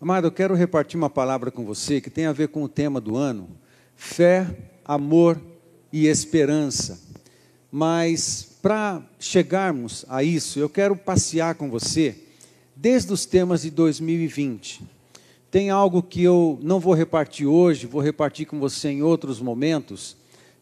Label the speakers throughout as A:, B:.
A: Amado, eu quero repartir uma palavra com você que tem a ver com o tema do ano: fé, amor e esperança. Mas para chegarmos a isso, eu quero passear com você desde os temas de 2020. Tem algo que eu não vou repartir hoje, vou repartir com você em outros momentos,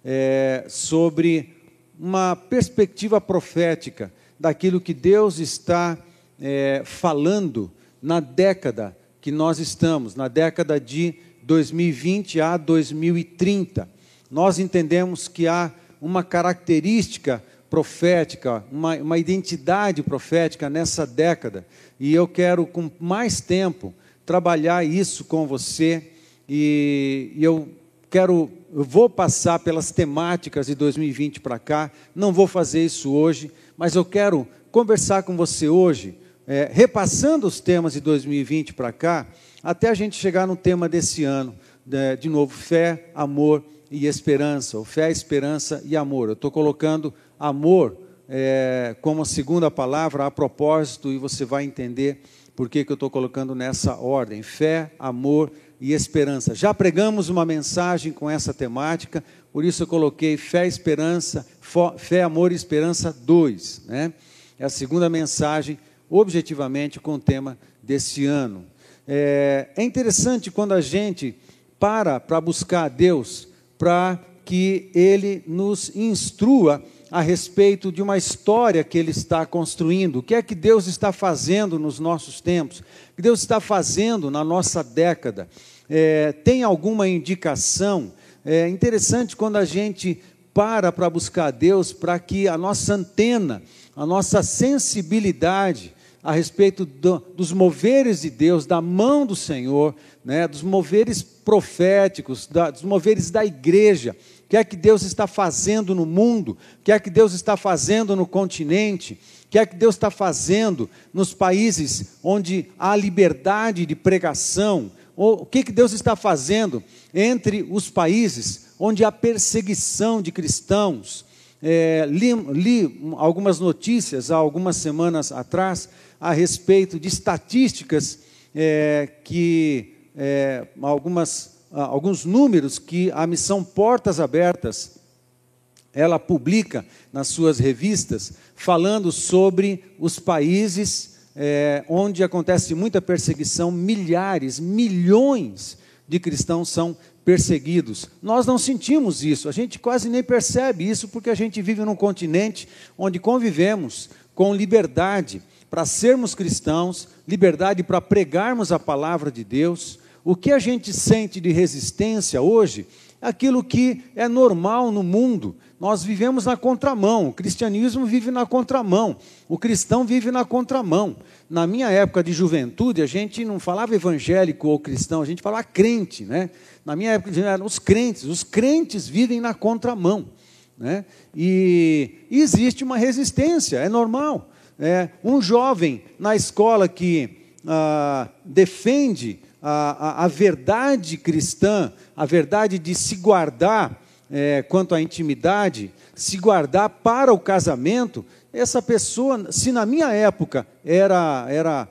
A: é, sobre uma perspectiva profética daquilo que Deus está é, falando na década que nós estamos, na década de 2020 a 2030. Nós entendemos que há uma característica profética, uma, uma identidade profética nessa década, e eu quero, com mais tempo, trabalhar isso com você, e, e eu quero, eu vou passar pelas temáticas de 2020 para cá, não vou fazer isso hoje, mas eu quero conversar com você hoje é, repassando os temas de 2020 para cá, até a gente chegar no tema desse ano, de, de novo, fé, amor e esperança, ou fé, esperança e amor. Eu estou colocando amor é, como a segunda palavra a propósito, e você vai entender por que, que eu estou colocando nessa ordem: fé, amor e esperança. Já pregamos uma mensagem com essa temática, por isso eu coloquei fé, esperança, fé, amor e esperança 2. Né? É a segunda mensagem objetivamente com o tema desse ano. É, é interessante quando a gente para para buscar a Deus, para que Ele nos instrua a respeito de uma história que Ele está construindo. O que é que Deus está fazendo nos nossos tempos? O que Deus está fazendo na nossa década? É, tem alguma indicação? É interessante quando a gente para para buscar Deus, para que a nossa antena, a nossa sensibilidade, a respeito do, dos moveres de Deus, da mão do Senhor, né, dos moveres proféticos, da, dos moveres da igreja. O que é que Deus está fazendo no mundo? O que é que Deus está fazendo no continente? O que é que Deus está fazendo nos países onde há liberdade de pregação? O que, é que Deus está fazendo entre os países onde há perseguição de cristãos? É, li, li algumas notícias há algumas semanas atrás a respeito de estatísticas é, que é, algumas, alguns números que a missão Portas Abertas ela publica nas suas revistas, falando sobre os países é, onde acontece muita perseguição, milhares, milhões de cristãos são perseguidos. Nós não sentimos isso, a gente quase nem percebe isso, porque a gente vive num continente onde convivemos com liberdade para sermos cristãos, liberdade para pregarmos a palavra de Deus. O que a gente sente de resistência hoje aquilo que é normal no mundo. Nós vivemos na contramão, o cristianismo vive na contramão, o cristão vive na contramão. Na minha época de juventude, a gente não falava evangélico ou cristão, a gente falava crente, né? Na minha época, eram os crentes, os crentes vivem na contramão. Né? E existe uma resistência, é normal. É, um jovem na escola que ah, defende a, a, a, verdade cristã, a verdade de se guardar é, quanto à intimidade, se guardar para o casamento, essa pessoa, se na minha época era, era,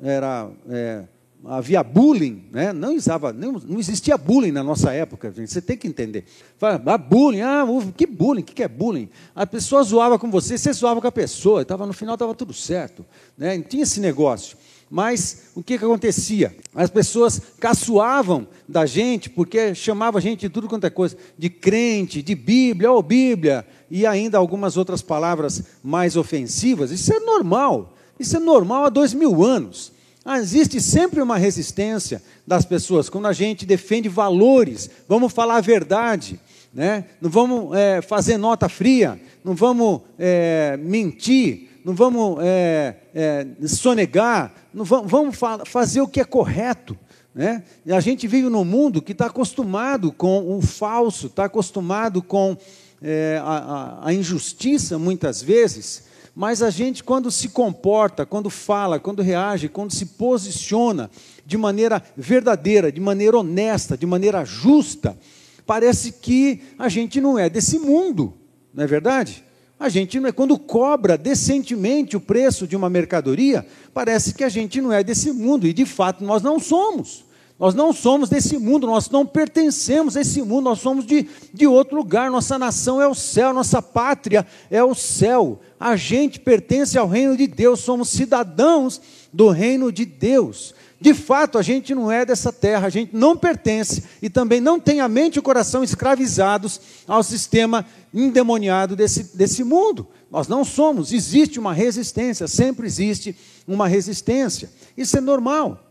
A: era é, havia bullying, né? não, usava, não, não existia bullying na nossa época, gente. você tem que entender. Fala, ah, bullying, ah, que bullying, o que é bullying? A pessoa zoava com você, você zoava com a pessoa, tava, no final estava tudo certo, né? não tinha esse negócio. Mas o que, que acontecia? As pessoas caçoavam da gente, porque chamava a gente de tudo quanto é coisa, de crente, de Bíblia, ou oh, Bíblia, e ainda algumas outras palavras mais ofensivas. Isso é normal, isso é normal há dois mil anos. Ah, existe sempre uma resistência das pessoas quando a gente defende valores, vamos falar a verdade, né? não vamos é, fazer nota fria, não vamos é, mentir, não vamos é, é sonegar, não vamos, fazer o que é correto. Né? A gente vive num mundo que está acostumado com o falso, está acostumado com é, a, a, a injustiça muitas vezes. Mas a gente, quando se comporta, quando fala, quando reage, quando se posiciona de maneira verdadeira, de maneira honesta, de maneira justa, parece que a gente não é desse mundo, não é verdade? A gente não é. Quando cobra decentemente o preço de uma mercadoria, parece que a gente não é desse mundo, e de fato nós não somos. Nós não somos desse mundo, nós não pertencemos a esse mundo, nós somos de, de outro lugar. Nossa nação é o céu, nossa pátria é o céu. A gente pertence ao reino de Deus, somos cidadãos do reino de Deus. De fato, a gente não é dessa terra, a gente não pertence e também não tem a mente e o coração escravizados ao sistema endemoniado desse, desse mundo. Nós não somos, existe uma resistência, sempre existe uma resistência. Isso é normal,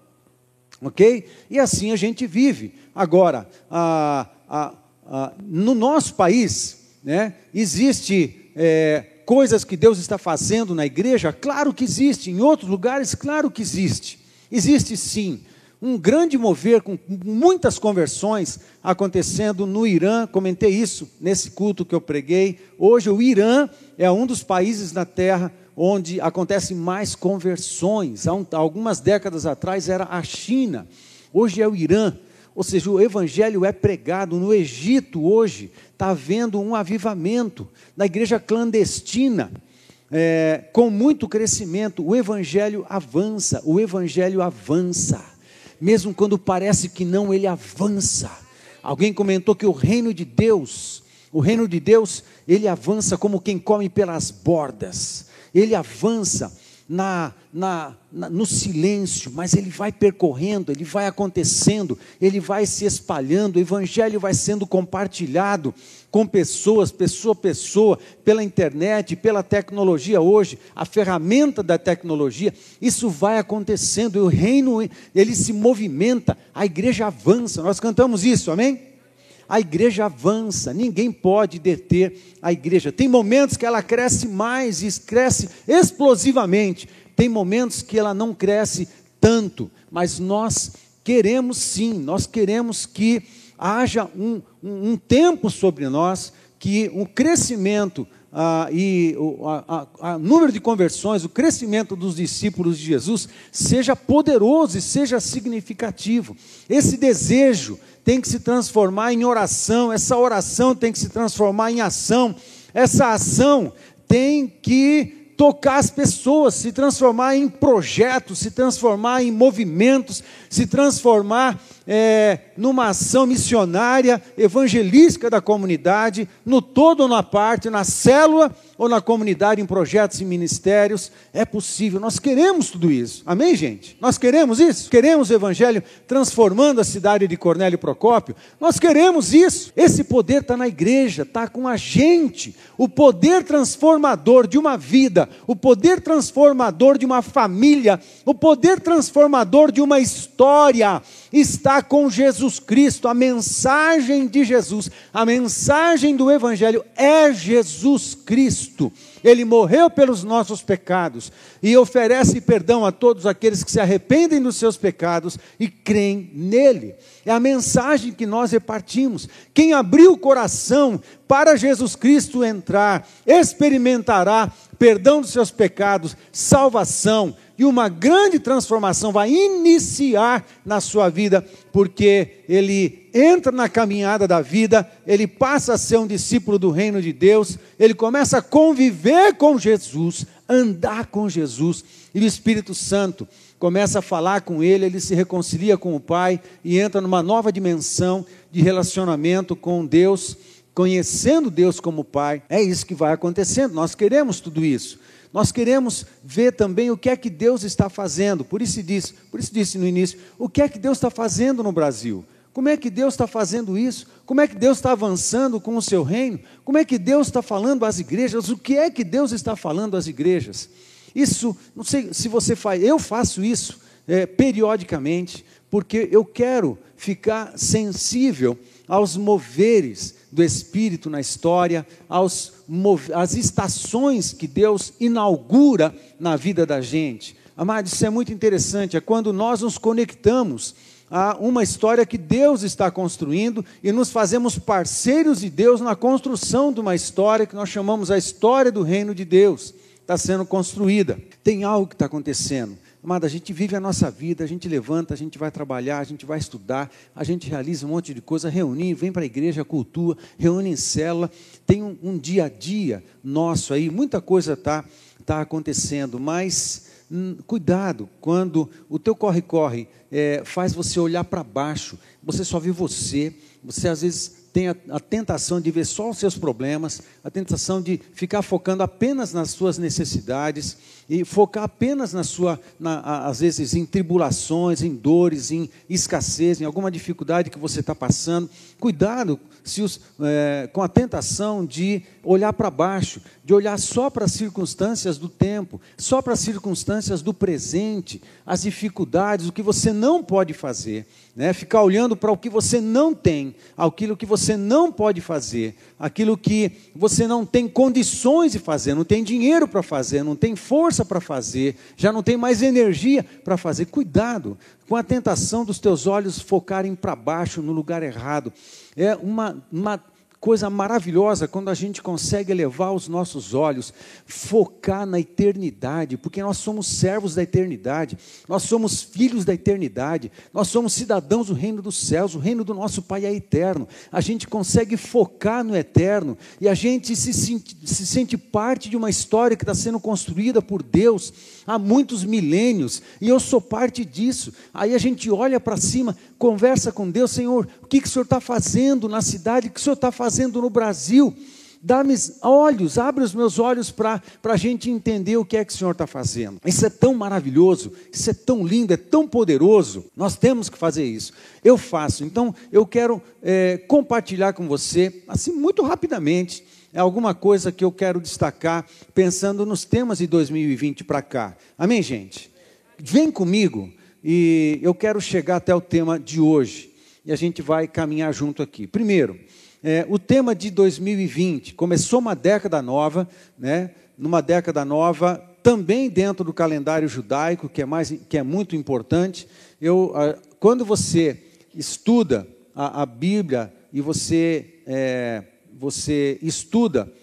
A: ok? E assim a gente vive. Agora, a, a, a, no nosso país, né, existe é, coisas que Deus está fazendo na igreja? Claro que existe, em outros lugares, claro que existe. Existe sim um grande mover com muitas conversões acontecendo no Irã. Comentei isso nesse culto que eu preguei. Hoje o Irã é um dos países na Terra onde acontecem mais conversões. Há, um, algumas décadas atrás era a China. Hoje é o Irã. Ou seja, o evangelho é pregado no Egito hoje. Está havendo um avivamento na igreja clandestina é, com muito crescimento, o Evangelho avança, o Evangelho avança, mesmo quando parece que não, ele avança. Alguém comentou que o reino de Deus, o reino de Deus, ele avança como quem come pelas bordas, ele avança na, na, na, no silêncio, mas ele vai percorrendo, ele vai acontecendo, ele vai se espalhando, o evangelho vai sendo compartilhado com pessoas, pessoa a pessoa, pela internet, pela tecnologia hoje, a ferramenta da tecnologia, isso vai acontecendo, e o reino ele se movimenta, a igreja avança. Nós cantamos isso, amém? A igreja avança, ninguém pode deter a igreja. Tem momentos que ela cresce mais e cresce explosivamente, tem momentos que ela não cresce tanto, mas nós queremos sim, nós queremos que haja um, um, um tempo sobre nós, que o um crescimento ah, e o a, a, a número de conversões, o crescimento dos discípulos de Jesus seja poderoso e seja significativo. Esse desejo tem que se transformar em oração, essa oração tem que se transformar em ação, essa ação tem que tocar as pessoas, se transformar em projetos, se transformar em movimentos, se transformar é, numa ação missionária, evangelística da comunidade, no todo ou na parte, na célula ou na comunidade, em projetos e ministérios, é possível. Nós queremos tudo isso. Amém, gente? Nós queremos isso? Queremos o Evangelho transformando a cidade de Cornélio Procópio? Nós queremos isso. Esse poder está na igreja, está com a gente. O poder transformador de uma vida, o poder transformador de uma família, o poder transformador de uma história está com Jesus Cristo. A mensagem de Jesus, a mensagem do Evangelho é Jesus. Cristo. Ele morreu pelos nossos pecados e oferece perdão a todos aqueles que se arrependem dos seus pecados e creem nele. É a mensagem que nós repartimos. Quem abriu o coração para Jesus Cristo entrar, experimentará perdão dos seus pecados, salvação e uma grande transformação vai iniciar na sua vida, porque ele entra na caminhada da vida, ele passa a ser um discípulo do reino de Deus, ele começa a conviver com Jesus, andar com Jesus, e o Espírito Santo começa a falar com ele, ele se reconcilia com o Pai e entra numa nova dimensão de relacionamento com Deus, conhecendo Deus como Pai. É isso que vai acontecendo, nós queremos tudo isso. Nós queremos ver também o que é que Deus está fazendo. Por isso disse, por isso disse no início, o que é que Deus está fazendo no Brasil? Como é que Deus está fazendo isso? Como é que Deus está avançando com o seu reino? Como é que Deus está falando às igrejas? O que é que Deus está falando às igrejas? Isso, não sei se você faz, eu faço isso é, periodicamente, porque eu quero ficar sensível aos moveres do Espírito na história, aos, às estações que Deus inaugura na vida da gente. Amado, isso é muito interessante, é quando nós nos conectamos a uma história que Deus está construindo e nos fazemos parceiros de Deus na construção de uma história que nós chamamos a história do reino de Deus, está sendo construída. Tem algo que está acontecendo Amada, a gente vive a nossa vida, a gente levanta, a gente vai trabalhar, a gente vai estudar, a gente realiza um monte de coisa, reunir, vem para a igreja, cultua, reúne em célula, tem um, um, dia a dia nosso aí, muita coisa está tá acontecendo, mas hum, cuidado quando o teu corre-corre é, faz você olhar para baixo, você só vê você, você às vezes tem a, a, tentação de ver só os seus problemas, a tentação de ficar focando apenas nas suas necessidades e focar apenas na sua, na, às vezes, em tribulações, em dores, em escassez, em alguma dificuldade que você está passando. Cuidado os, é, com a tentação de olhar para baixo, de olhar só para as circunstâncias do tempo, só para as circunstâncias do presente, as dificuldades, o que você não pode fazer, né? ficar olhando para o que você não tem, aquilo que você não pode fazer, aquilo que você não tem condições de fazer, não tem dinheiro para fazer, não tem força para fazer, já não tem mais energia para fazer. Cuidado com a tentação dos teus olhos focarem para baixo, no lugar errado. É uma, uma coisa maravilhosa quando a gente consegue elevar os nossos olhos, focar na eternidade, porque nós somos servos da eternidade, nós somos filhos da eternidade, nós somos cidadãos do reino dos céus, o reino do nosso Pai é eterno. A gente consegue focar no eterno e a gente se sente, se sente parte de uma história que está sendo construída por Deus há muitos milênios e eu sou parte disso. Aí a gente olha para cima, conversa com Deus, Senhor, que, que o Senhor está fazendo na cidade, o que o Senhor está fazendo no Brasil? Dá-me olhos, abre os meus olhos para a gente entender o que é que o Senhor está fazendo. Isso é tão maravilhoso, isso é tão lindo, é tão poderoso. Nós temos que fazer isso. Eu faço. Então, eu quero é, compartilhar com você, assim, muito rapidamente, é alguma coisa que eu quero destacar, pensando nos temas de 2020 para cá. Amém, gente? Vem comigo e eu quero chegar até o tema de hoje. E a gente vai caminhar junto aqui. Primeiro, é, o tema de 2020 começou uma década nova, né? Numa década nova, também dentro do calendário judaico, que é mais, que é muito importante. Eu, quando você estuda a, a Bíblia e você é, você estuda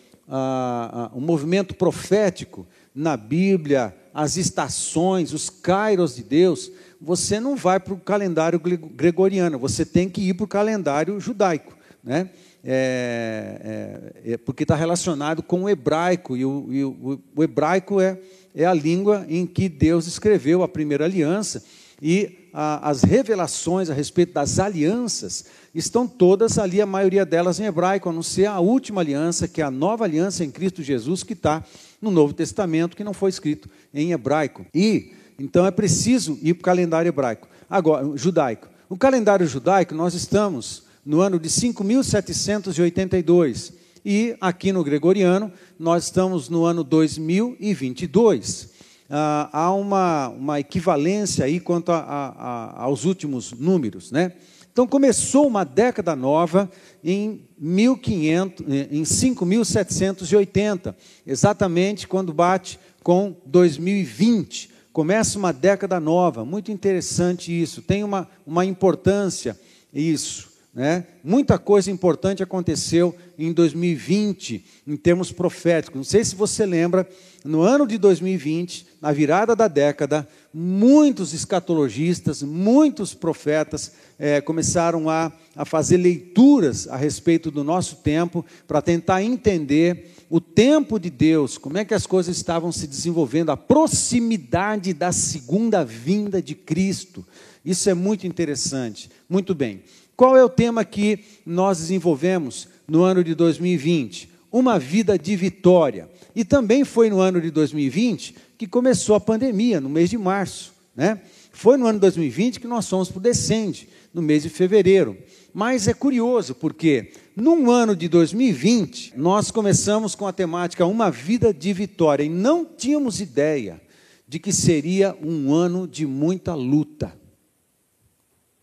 A: o movimento profético na Bíblia, as estações, os kairos de Deus, você não vai para o calendário gregoriano, você tem que ir para o calendário judaico, né? É, é, é, porque está relacionado com o hebraico, e o, e o, o hebraico é, é a língua em que Deus escreveu a primeira aliança, e a, as revelações a respeito das alianças estão todas ali, a maioria delas em hebraico, a não ser a última aliança, que é a nova aliança em Cristo Jesus, que está no Novo Testamento, que não foi escrito em hebraico. E então é preciso ir para o calendário hebraico. Agora, judaico. O calendário judaico, nós estamos no ano de 5782. E aqui no gregoriano, nós estamos no ano 2022. Ah, há uma, uma equivalência aí quanto a, a, a, aos últimos números, né? Então começou uma década nova em 1500, em 5780, exatamente quando bate com 2020 começa uma década nova, muito interessante isso, tem uma, uma importância isso. Né? Muita coisa importante aconteceu em 2020, em termos proféticos. Não sei se você lembra, no ano de 2020, na virada da década, muitos escatologistas, muitos profetas é, começaram a, a fazer leituras a respeito do nosso tempo, para tentar entender o tempo de Deus, como é que as coisas estavam se desenvolvendo, a proximidade da segunda vinda de Cristo. Isso é muito interessante. Muito bem. Qual é o tema que nós desenvolvemos no ano de 2020? Uma vida de vitória. E também foi no ano de 2020 que começou a pandemia, no mês de março. Né? Foi no ano de 2020 que nós fomos para o Descende, no mês de fevereiro. Mas é curioso, porque num ano de 2020, nós começamos com a temática Uma Vida de Vitória, e não tínhamos ideia de que seria um ano de muita luta.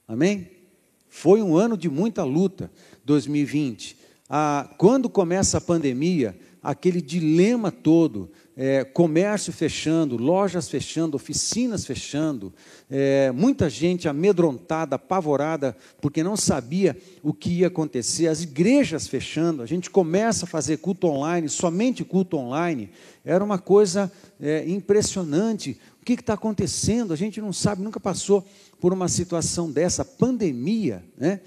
A: Amém? Foi um ano de muita luta, 2020. Ah, quando começa a pandemia, aquele dilema todo é, comércio fechando, lojas fechando, oficinas fechando, é, muita gente amedrontada, apavorada, porque não sabia o que ia acontecer, as igrejas fechando, a gente começa a fazer culto online, somente culto online, era uma coisa é, impressionante, O que está acontecendo? A gente não sabe, nunca passou por uma situação dessa, pandemia, né?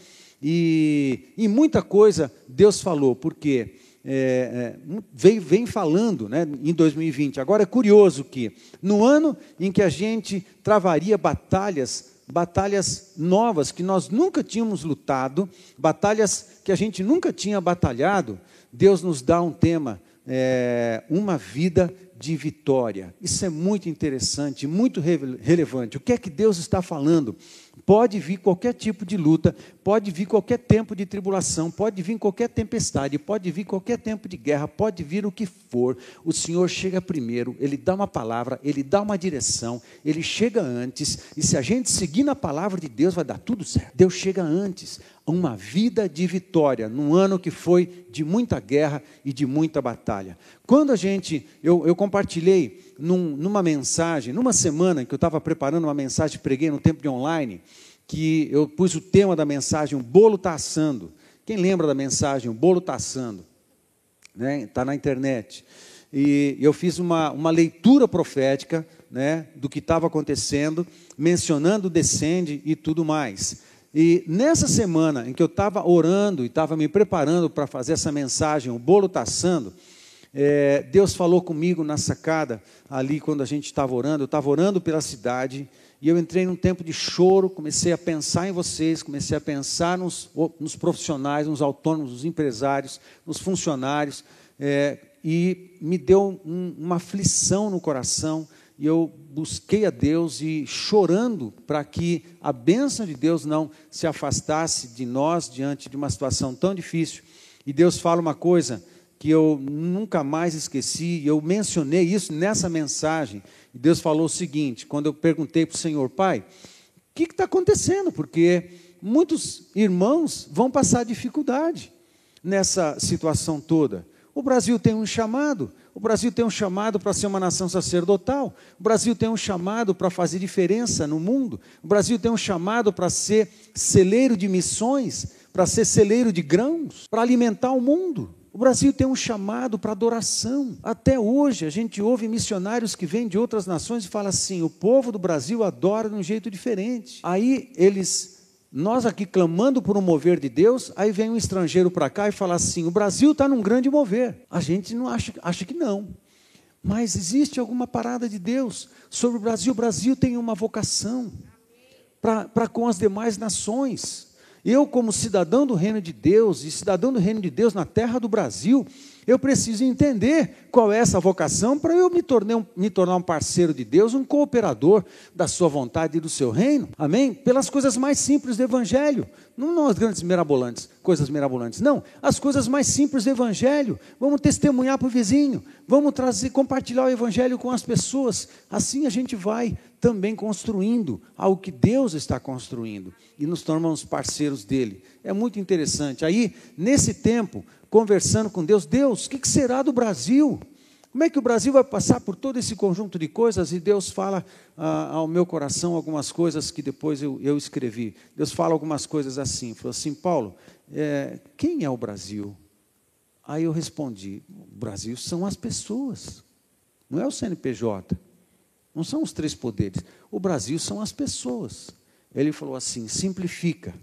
A: E, e muita coisa Deus falou, porque é, é, vem, vem falando né, em 2020. Agora é curioso que, no ano em que a gente travaria batalhas, batalhas novas que nós nunca tínhamos lutado, batalhas que a gente nunca tinha batalhado, Deus nos dá um tema, é, uma vida de vitória. Isso é muito interessante, muito relevante. O que é que Deus está falando? Pode vir qualquer tipo de luta, pode vir qualquer tempo de tribulação, pode vir qualquer tempestade, pode vir qualquer tempo de guerra, pode vir o que for. O Senhor chega primeiro, Ele dá uma palavra, Ele dá uma direção, Ele chega antes, e se a gente seguir na palavra de Deus, vai dar tudo certo. Deus chega antes uma vida de vitória, num ano que foi de muita guerra e de muita batalha. Quando a gente, eu, eu compartilhei num, numa mensagem, numa semana que eu estava preparando uma mensagem, preguei no tempo de online, que eu pus o tema da mensagem, o bolo está assando. Quem lembra da mensagem, o bolo está assando? Está né? Tá na internet. E eu fiz uma, uma leitura profética né, do que estava acontecendo, mencionando o descende e tudo mais. E nessa semana em que eu estava orando e estava me preparando para fazer essa mensagem, o bolo está assando, é, Deus falou comigo na sacada, ali quando a gente estava orando, eu estava orando pela cidade, e eu entrei num tempo de choro, comecei a pensar em vocês, comecei a pensar nos, nos profissionais, nos autônomos, nos empresários, nos funcionários, é, e me deu um, uma aflição no coração, e eu busquei a Deus e chorando para que a bênção de Deus não se afastasse de nós diante de uma situação tão difícil. E Deus fala uma coisa que eu nunca mais esqueci, eu mencionei isso nessa mensagem. E Deus falou o seguinte: quando eu perguntei para o Senhor, Pai, o que está acontecendo? Porque muitos irmãos vão passar dificuldade nessa situação toda. O Brasil tem um chamado, o Brasil tem um chamado para ser uma nação sacerdotal. O Brasil tem um chamado para fazer diferença no mundo. O Brasil tem um chamado para ser celeiro de missões, para ser celeiro de grãos, para alimentar o mundo. O Brasil tem um chamado para adoração. Até hoje a gente ouve missionários que vêm de outras nações e falam assim: o povo do Brasil adora de um jeito diferente. Aí eles nós aqui clamando por um mover de Deus, aí vem um estrangeiro para cá e fala assim: o Brasil está num grande mover. A gente não acha, acha que não. Mas existe alguma parada de Deus sobre o Brasil. O Brasil tem uma vocação para com as demais nações. Eu, como cidadão do reino de Deus e cidadão do reino de Deus na terra do Brasil, eu preciso entender qual é essa vocação para eu me, tornar um, me tornar um parceiro de Deus, um cooperador da sua vontade e do seu reino. Amém? Pelas coisas mais simples do Evangelho. Não, as grandes mirabolantes, coisas mirabolantes. Não, as coisas mais simples do Evangelho. Vamos testemunhar para o vizinho. Vamos trazer, compartilhar o Evangelho com as pessoas. Assim a gente vai também construindo algo que Deus está construindo e nos tornamos parceiros dele. É muito interessante. Aí, nesse tempo, conversando com Deus: Deus, o que será do Brasil? Como é que o Brasil vai passar por todo esse conjunto de coisas? E Deus fala ah, ao meu coração algumas coisas que depois eu, eu, escrevi. Deus fala algumas coisas assim: falou assim, Paulo, é, quem é o Brasil? Aí eu respondi: o Brasil são as pessoas, não é o CNPJ, não são os três poderes. O Brasil são as pessoas. Ele falou assim: simplifica,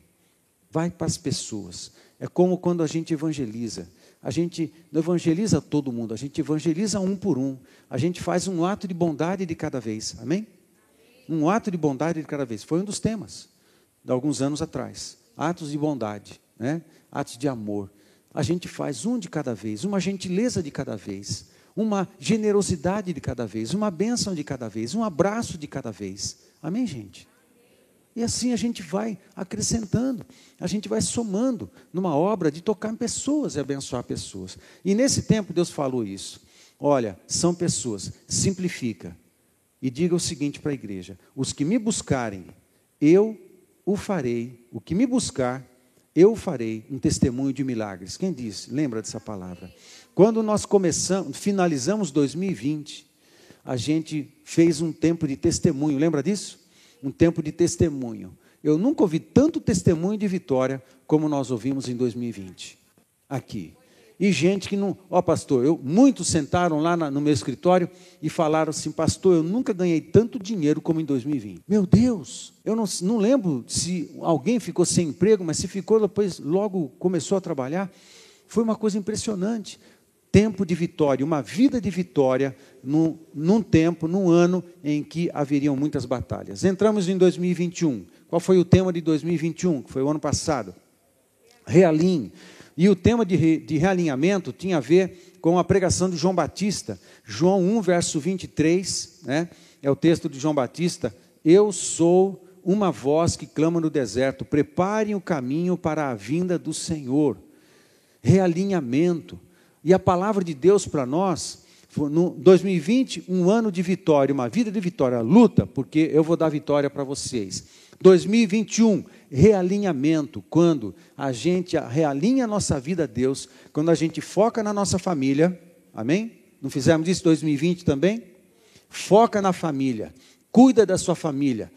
A: vai para as pessoas. É como quando a gente evangeliza. A gente não evangeliza todo mundo, a gente evangeliza um por um. A gente faz um ato de bondade de cada vez. Amém? Um ato de bondade de cada vez. Foi um dos temas de alguns anos atrás. Atos de bondade, né? atos de amor. A gente faz um de cada vez, uma gentileza de cada vez, uma generosidade de cada vez, uma bênção de cada vez, um abraço de cada vez. Amém, gente? E assim a gente vai acrescentando, a gente vai somando numa obra de tocar pessoas e abençoar pessoas. E nesse tempo Deus falou isso. Olha, são pessoas, simplifica. E diga o seguinte para a igreja: os que me buscarem, eu o farei. O que me buscar, eu farei um testemunho de milagres. Quem disse? Lembra dessa palavra? Quando nós começamos, finalizamos 2020, a gente fez um tempo de testemunho. Lembra disso? um tempo de testemunho. Eu nunca ouvi tanto testemunho de vitória como nós ouvimos em 2020, aqui. E gente que não. Ó, pastor, eu, muitos sentaram lá na, no meu escritório e falaram assim: Pastor, eu nunca ganhei tanto dinheiro como em 2020. Meu Deus, eu não, não lembro se alguém ficou sem emprego, mas se ficou, depois logo começou a trabalhar. Foi uma coisa impressionante. Tempo de vitória, uma vida de vitória num, num tempo, num ano em que haveriam muitas batalhas. Entramos em 2021. Qual foi o tema de 2021, que foi o ano passado? Realinhe. E o tema de, re, de realinhamento tinha a ver com a pregação de João Batista. João 1, verso 23, né? é o texto de João Batista. Eu sou uma voz que clama no deserto: preparem o caminho para a vinda do Senhor. Realinhamento. E a palavra de Deus para nós no 2020, um ano de vitória, uma vida de vitória, luta, porque eu vou dar vitória para vocês. 2021, realinhamento, quando a gente realinha a nossa vida a Deus, quando a gente foca na nossa família, amém? Não fizemos isso em 2020 também? Foca na família, cuida da sua família,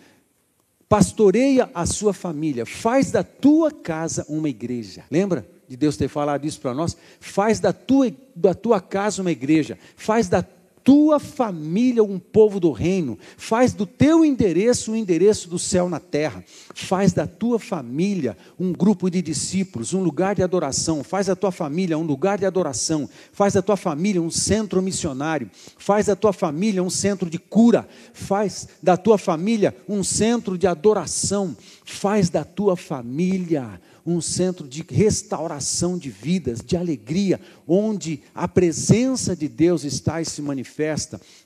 A: pastoreia a sua família, faz da tua casa uma igreja. Lembra? De Deus ter falado isso para nós, faz da tua, da tua casa uma igreja, faz da tua família um povo do reino, faz do teu endereço o endereço do céu na terra, faz da tua família um grupo de discípulos, um lugar de adoração, faz da tua família um lugar de adoração, faz da tua família um centro missionário, faz da tua família um centro de cura, faz da tua família um centro de adoração, faz da tua família um centro de restauração de vidas, de alegria, onde a presença de Deus está e se manifesta.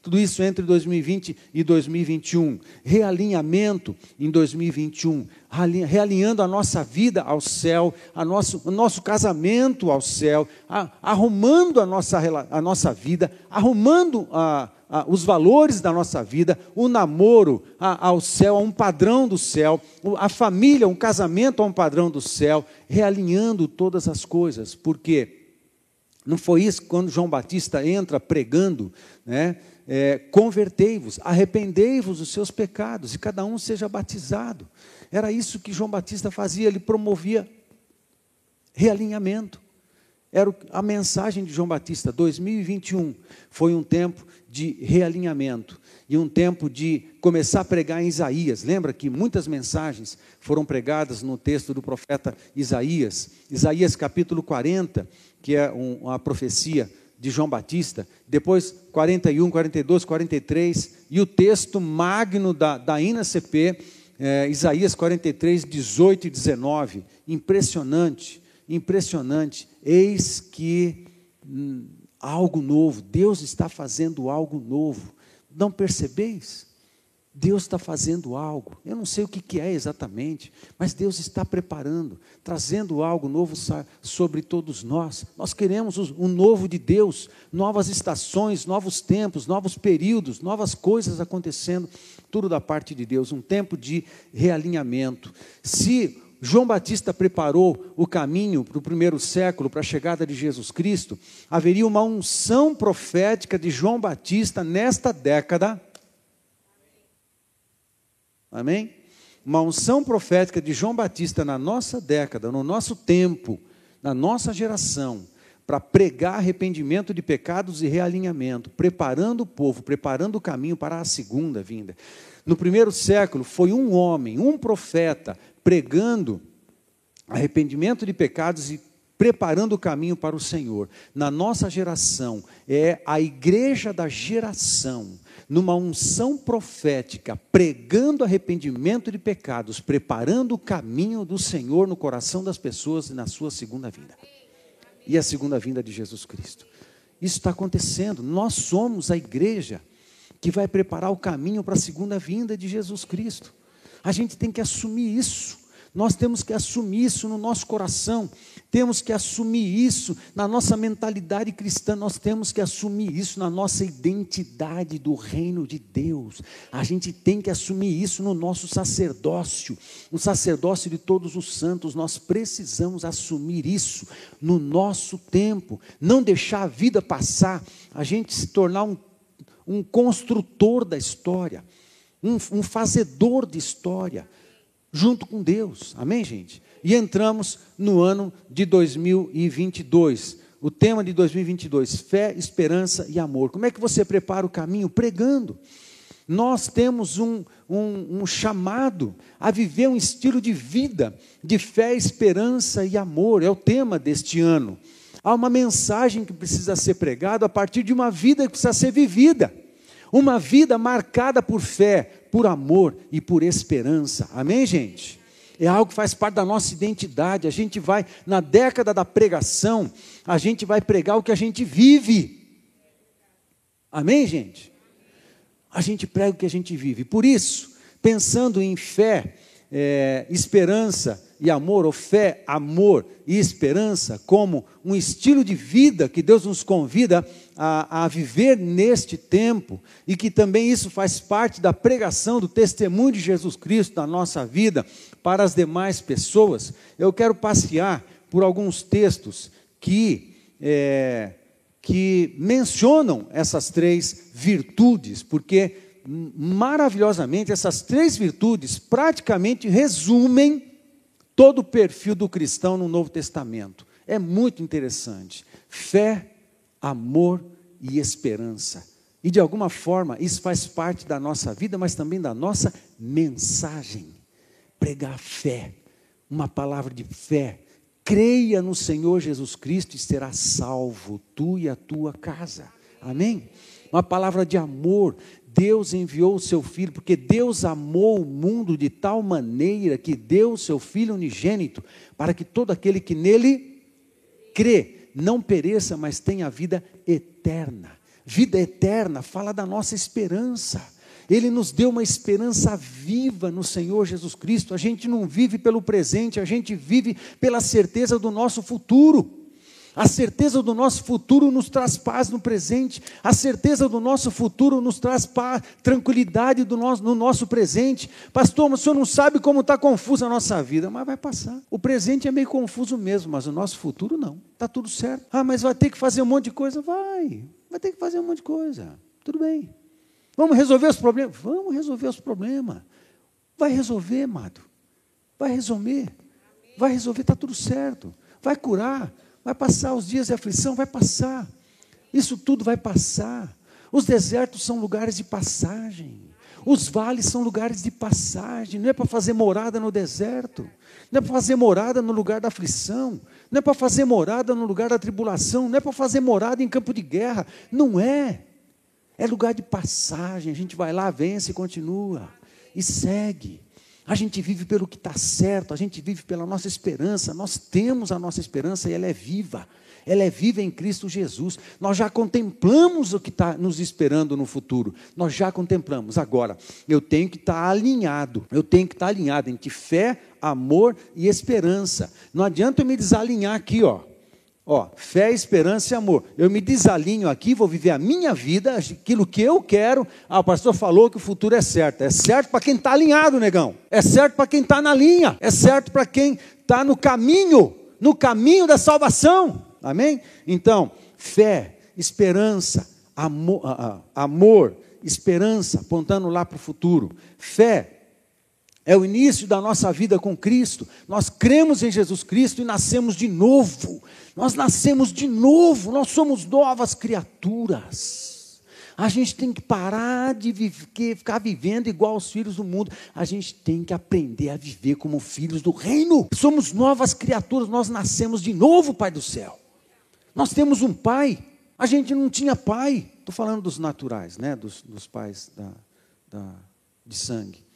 A: Tudo isso entre 2020 e 2021. Realinhamento em 2021, realinhando a nossa vida ao céu, a nosso, o nosso casamento ao céu, arrumando a nossa, a nossa vida, arrumando a os valores da nossa vida, o namoro ao céu, a um padrão do céu, a família, um casamento a um padrão do céu, realinhando todas as coisas. Porque não foi isso quando João Batista entra pregando, né? É, convertei-vos, arrependei-vos dos seus pecados e cada um seja batizado. Era isso que João Batista fazia, ele promovia realinhamento. Era a mensagem de João Batista. 2021 foi um tempo de realinhamento e um tempo de começar a pregar em Isaías. Lembra que muitas mensagens foram pregadas no texto do profeta Isaías, Isaías capítulo 40, que é uma profecia de João Batista, depois 41, 42, 43, e o texto magno da, da INACP, é, Isaías 43, 18 e 19. Impressionante, impressionante. Eis que. Hum, algo novo, Deus está fazendo algo novo. Não percebeis? Deus está fazendo algo, eu não sei o que, que é exatamente, mas Deus está preparando, trazendo algo novo sobre todos nós. Nós queremos o novo de Deus, novas estações, novos tempos, novos períodos, novas coisas acontecendo, tudo da parte de Deus, um tempo de realinhamento. Se João Batista preparou o caminho para o primeiro século, para a chegada de Jesus Cristo, haveria uma unção profética de João Batista nesta década. Amém? Uma unção profética de João Batista na nossa década, no nosso tempo, na nossa geração, para pregar arrependimento de pecados e realinhamento, preparando o povo, preparando o caminho para a segunda vinda. No primeiro século, foi um homem, um profeta, pregando arrependimento de pecados e preparando o caminho para o Senhor. Na nossa geração, é a igreja da geração, numa unção profética, pregando arrependimento de pecados, preparando o caminho do Senhor no coração das pessoas e na sua segunda vinda. E a segunda vinda de Jesus Cristo. Isso está acontecendo. Nós somos a igreja que vai preparar o caminho para a segunda vinda de Jesus Cristo. A gente tem que assumir isso. Nós temos que assumir isso no nosso coração, temos que assumir isso na nossa mentalidade cristã, nós temos que assumir isso na nossa identidade do reino de Deus. A gente tem que assumir isso no nosso sacerdócio, no sacerdócio de todos os santos. Nós precisamos assumir isso no nosso tempo, não deixar a vida passar, a gente se tornar um, um construtor da história um, um fazedor de história, junto com Deus. Amém, gente? E entramos no ano de 2022, o tema de 2022, fé, esperança e amor. Como é que você prepara o caminho? Pregando. Nós temos um, um, um, chamado a viver um estilo de vida de fé, esperança e amor. É o tema deste ano. Há uma mensagem que precisa ser pregada a partir de uma vida que precisa ser vivida. Uma vida marcada por fé, por amor e por esperança. Amém, gente? É algo que faz parte da nossa identidade. A gente vai, na década da pregação, a gente vai pregar o que a gente vive. Amém, gente? a gente prega o que a gente vive. Por isso, pensando em fé, é, esperança e amor, ou fé, amor e esperança, como um estilo de vida que Deus nos convida a, a viver neste tempo, e que também isso faz parte da pregação do testemunho de Jesus Cristo na nossa vida para as demais pessoas, eu quero passear por alguns textos que. É, que mencionam essas três virtudes, porque maravilhosamente essas três virtudes praticamente resumem todo o perfil do cristão no Novo Testamento. É muito interessante. Fé, amor e esperança. E de alguma forma isso faz parte da nossa vida, mas também da nossa mensagem. Pregar fé, uma palavra de fé, creia no Senhor Jesus Cristo e será salvo, tu e a tua casa. Amém? Uma palavra de amor. Deus enviou o seu filho, porque Deus amou o mundo de tal maneira que deu o seu filho unigênito, para que todo aquele que nele crê não pereça, mas tenha vida eterna. Vida eterna fala da nossa esperança. Ele nos deu uma esperança viva no Senhor Jesus Cristo. A gente não vive pelo presente, a gente vive pela certeza do nosso futuro. A certeza do nosso futuro nos traz paz no presente. A certeza do nosso futuro nos traz paz, tranquilidade do nosso, no nosso presente. Pastor, o senhor não sabe como está confusa a nossa vida, mas vai passar. O presente é meio confuso mesmo, mas o nosso futuro não. Está tudo certo. Ah, mas vai ter que fazer um monte de coisa? Vai. Vai ter que fazer um monte de coisa. Tudo bem. Vamos resolver os problemas? Vamos resolver os problemas. Vai resolver, amado. Vai resolver. Vai resolver, está tudo certo. Vai curar. Vai passar os dias de aflição, vai passar. Isso tudo vai passar. Os desertos são lugares de passagem. Os vales são lugares de passagem. Não é para fazer morada no deserto. Não é para fazer morada no lugar da aflição. Não é para fazer morada no lugar da tribulação. Não é para fazer morada em campo de guerra. Não é. É lugar de passagem. A gente vai lá, vence e continua. E segue. A gente vive pelo que está certo, a gente vive pela nossa esperança. Nós temos a nossa esperança e ela é viva. Ela é viva em Cristo Jesus. Nós já contemplamos o que está nos esperando no futuro. Nós já contemplamos. Agora, eu tenho que estar tá alinhado. Eu tenho que estar tá alinhado entre fé, amor e esperança. Não adianta eu me desalinhar aqui, ó. Ó, fé, esperança e amor. Eu me desalinho aqui, vou viver a minha vida, aquilo que eu quero. Ah, o pastor falou que o futuro é certo. É certo para quem está alinhado, negão. É certo para quem está na linha. É certo para quem está no caminho, no caminho da salvação. Amém? Então, fé, esperança, amor, amor esperança, apontando lá para o futuro. Fé, é o início da nossa vida com Cristo. Nós cremos em Jesus Cristo e nascemos de novo. Nós nascemos de novo, nós somos novas criaturas. A gente tem que parar de viver, ficar vivendo igual os filhos do mundo. A gente tem que aprender a viver como filhos do reino. Somos novas criaturas, nós nascemos de novo, Pai do céu. Nós temos um pai. A gente não tinha pai. Estou falando dos naturais, né? dos, dos pais da, da, de sangue.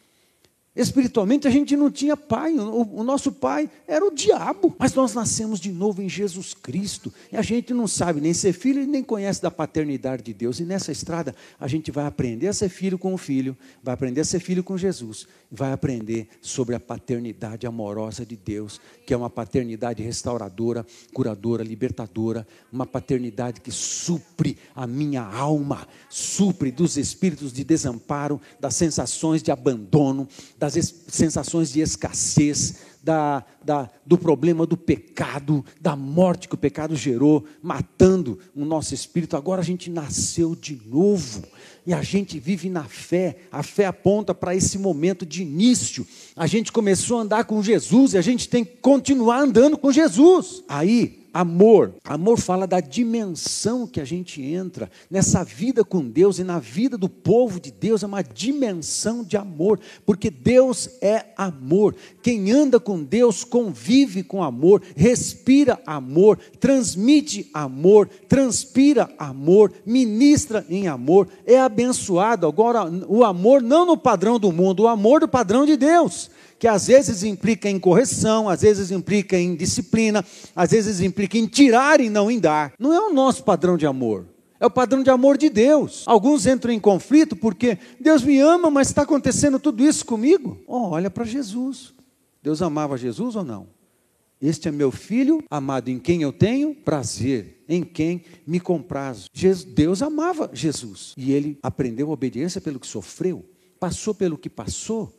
A: Espiritualmente a gente não tinha pai, o, nosso pai era o diabo, mas nós nascemos de novo em Jesus Cristo, e a gente não sabe nem ser filho e nem conhece da paternidade de Deus, e nessa estrada a gente vai aprender a ser filho com o filho, vai aprender a ser filho com Jesus, vai aprender sobre a paternidade amorosa de Deus, que é uma paternidade restauradora, curadora, libertadora, uma paternidade que supre a minha alma, supre dos espíritos de desamparo, das sensações de abandono, das sensações de escassez, da, da, do problema do pecado, da morte que o pecado gerou, matando o nosso espírito. Agora a gente nasceu de novo e a gente vive na fé. A fé aponta para esse momento de início. A gente começou a andar com Jesus e a gente tem que continuar andando com Jesus. Aí amor. Amor fala da dimensão que a gente entra nessa vida com Deus e na vida do povo de Deus, é uma dimensão de amor, porque Deus é amor. Quem anda com Deus convive com amor, respira amor, transmite amor, transpira amor, ministra em amor, é abençoado. Agora, o amor não no padrão do mundo, o amor do padrão de Deus que às vezes implica em correção, às vezes implica em disciplina, às vezes implica em tirar e não em dar. Não é o nosso padrão de amor. É o padrão de amor de Deus. Alguns entram em conflito porque Deus me ama, mas está acontecendo tudo isso comigo. Oh, olha para Jesus. Deus amava Jesus ou não? Este é meu filho, amado em quem eu tenho prazer, em quem me comprazo. Deus amava Jesus e ele aprendeu a obediência pelo que sofreu, passou pelo que passou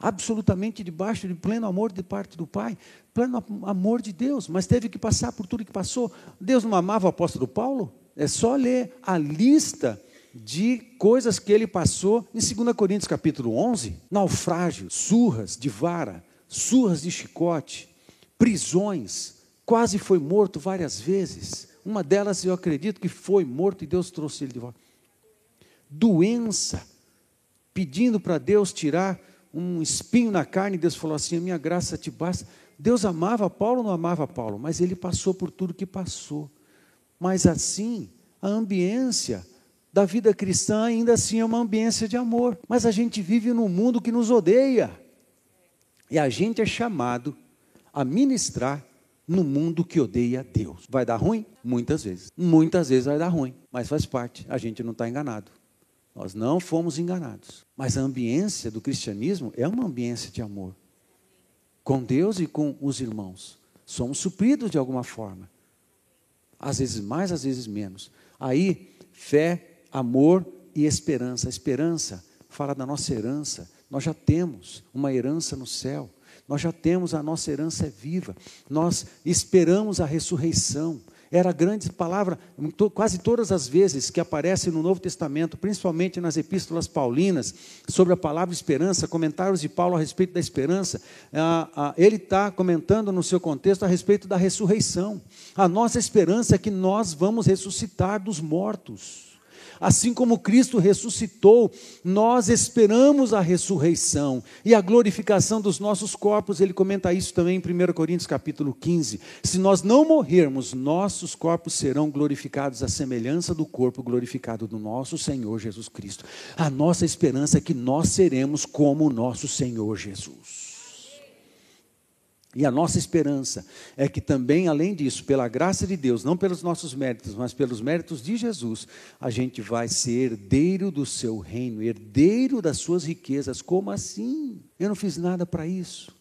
A: absolutamente debaixo de pleno amor de parte do Pai, pleno amor de Deus, mas teve que passar por tudo que passou. Deus não amava o apóstolo Paulo? É só ler a lista de coisas que ele passou em 2 Coríntios capítulo 11, naufrágios, surras de vara, surras de chicote, prisões, quase foi morto várias vezes. Uma delas eu acredito que foi morto e Deus trouxe ele de volta. Doença, pedindo para Deus tirar um espinho na carne, Deus falou assim: a minha graça te basta. Deus amava Paulo não amava Paulo? Mas ele passou por tudo que passou. Mas assim, a ambiência da vida cristã ainda assim é uma ambiência de amor. Mas a gente vive num mundo que nos odeia. E a gente é chamado a ministrar no mundo que odeia Deus. Vai dar ruim? Muitas vezes. Muitas vezes vai dar ruim, mas faz parte. A gente não está enganado. Nós não fomos enganados. Mas a ambiência do cristianismo é uma ambiência de amor. Com Deus e com os irmãos. Somos supridos de alguma forma. Às vezes mais, às vezes menos. Aí, fé, amor e esperança. A esperança fala da nossa herança. Nós já temos uma herança no céu. Nós já temos a nossa herança viva. Nós esperamos a ressurreição. Era a grande palavra, quase todas as vezes que aparece no Novo Testamento, principalmente nas epístolas paulinas, sobre a palavra esperança, comentários de Paulo a respeito da esperança, ele está comentando no seu contexto a respeito da ressurreição. A nossa esperança é que nós vamos ressuscitar dos mortos. Assim como Cristo ressuscitou, nós esperamos a ressurreição e a glorificação dos nossos corpos. Ele comenta isso também em 1 Coríntios capítulo 15. Se nós não morrermos, nossos corpos serão glorificados à semelhança do corpo glorificado do nosso Senhor Jesus Cristo. A nossa esperança é que nós seremos como o nosso Senhor Jesus. E a nossa esperança é que também, além disso, pela graça de Deus, não pelos nossos méritos, mas pelos méritos de Jesus, a gente vai ser herdeiro do seu reino, herdeiro das suas riquezas. Como assim? Eu não fiz nada para isso.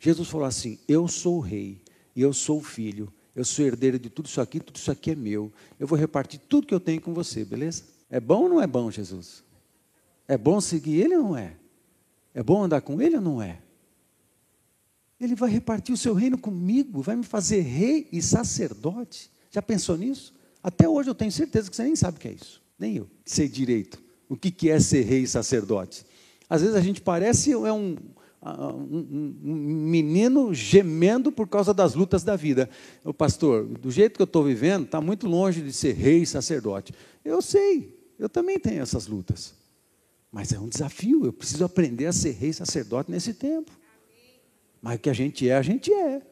A: Jesus falou assim: Eu sou o rei, eu sou o filho, eu sou herdeiro de tudo isso aqui, tudo isso aqui é meu. Eu vou repartir tudo que eu tenho com você, beleza? É bom ou não é bom, Jesus? É bom seguir ele ou não é? É bom andar com ele ou não é? Ele vai repartir o seu reino comigo, vai me fazer rei e sacerdote. Já pensou nisso? Até hoje eu tenho certeza que você nem sabe o que é isso. Nem eu sei direito o que é ser rei e sacerdote. Às vezes a gente parece é um, um, um menino gemendo por causa das lutas da vida. O pastor, do jeito que eu estou vivendo, está muito longe de ser rei e sacerdote. Eu sei, eu também tenho essas lutas. Mas é um desafio, eu preciso aprender a ser rei e sacerdote nesse tempo. Mas o que a gente é, a gente é.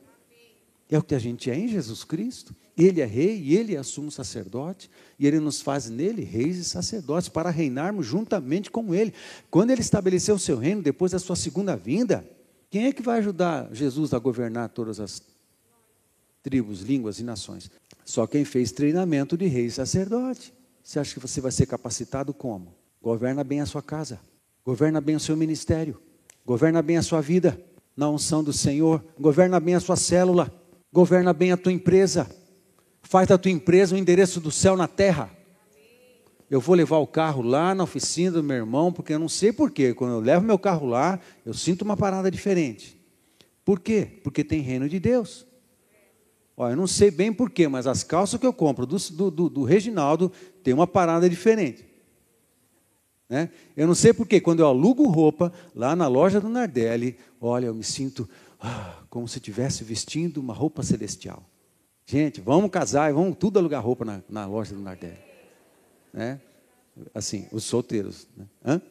A: É o que a gente é em Jesus Cristo. Ele é rei e ele é sumo sacerdote, e ele nos faz nele reis e sacerdotes para reinarmos juntamente com ele. Quando ele estabeleceu o seu reino depois da sua segunda vinda, quem é que vai ajudar Jesus a governar todas as tribos, línguas e nações? Só quem fez treinamento de rei e sacerdote. Você acha que você vai ser capacitado como? Governa bem a sua casa, governa bem o seu ministério, governa bem a sua vida na unção do Senhor. Governa bem a sua célula, governa bem a tua empresa. Faz da tua empresa o endereço do céu na terra. Eu vou levar o carro lá na oficina do meu irmão, porque eu não sei porquê. Quando eu levo meu carro lá, eu sinto uma parada diferente. Por quê? Porque tem reino de Deus. Olha, eu não sei bem porquê, mas as calças que eu compro do, do, do, do Reginaldo tem uma parada diferente. Né? Eu não sei porque, quando eu alugo roupa lá na loja do Nardelli, olha, eu me sinto ah, como se estivesse vestindo uma roupa celestial. Gente, vamos casar e vamos tudo alugar roupa na, na loja do Nardelli. Né? Assim, os solteiros. Né? Hã?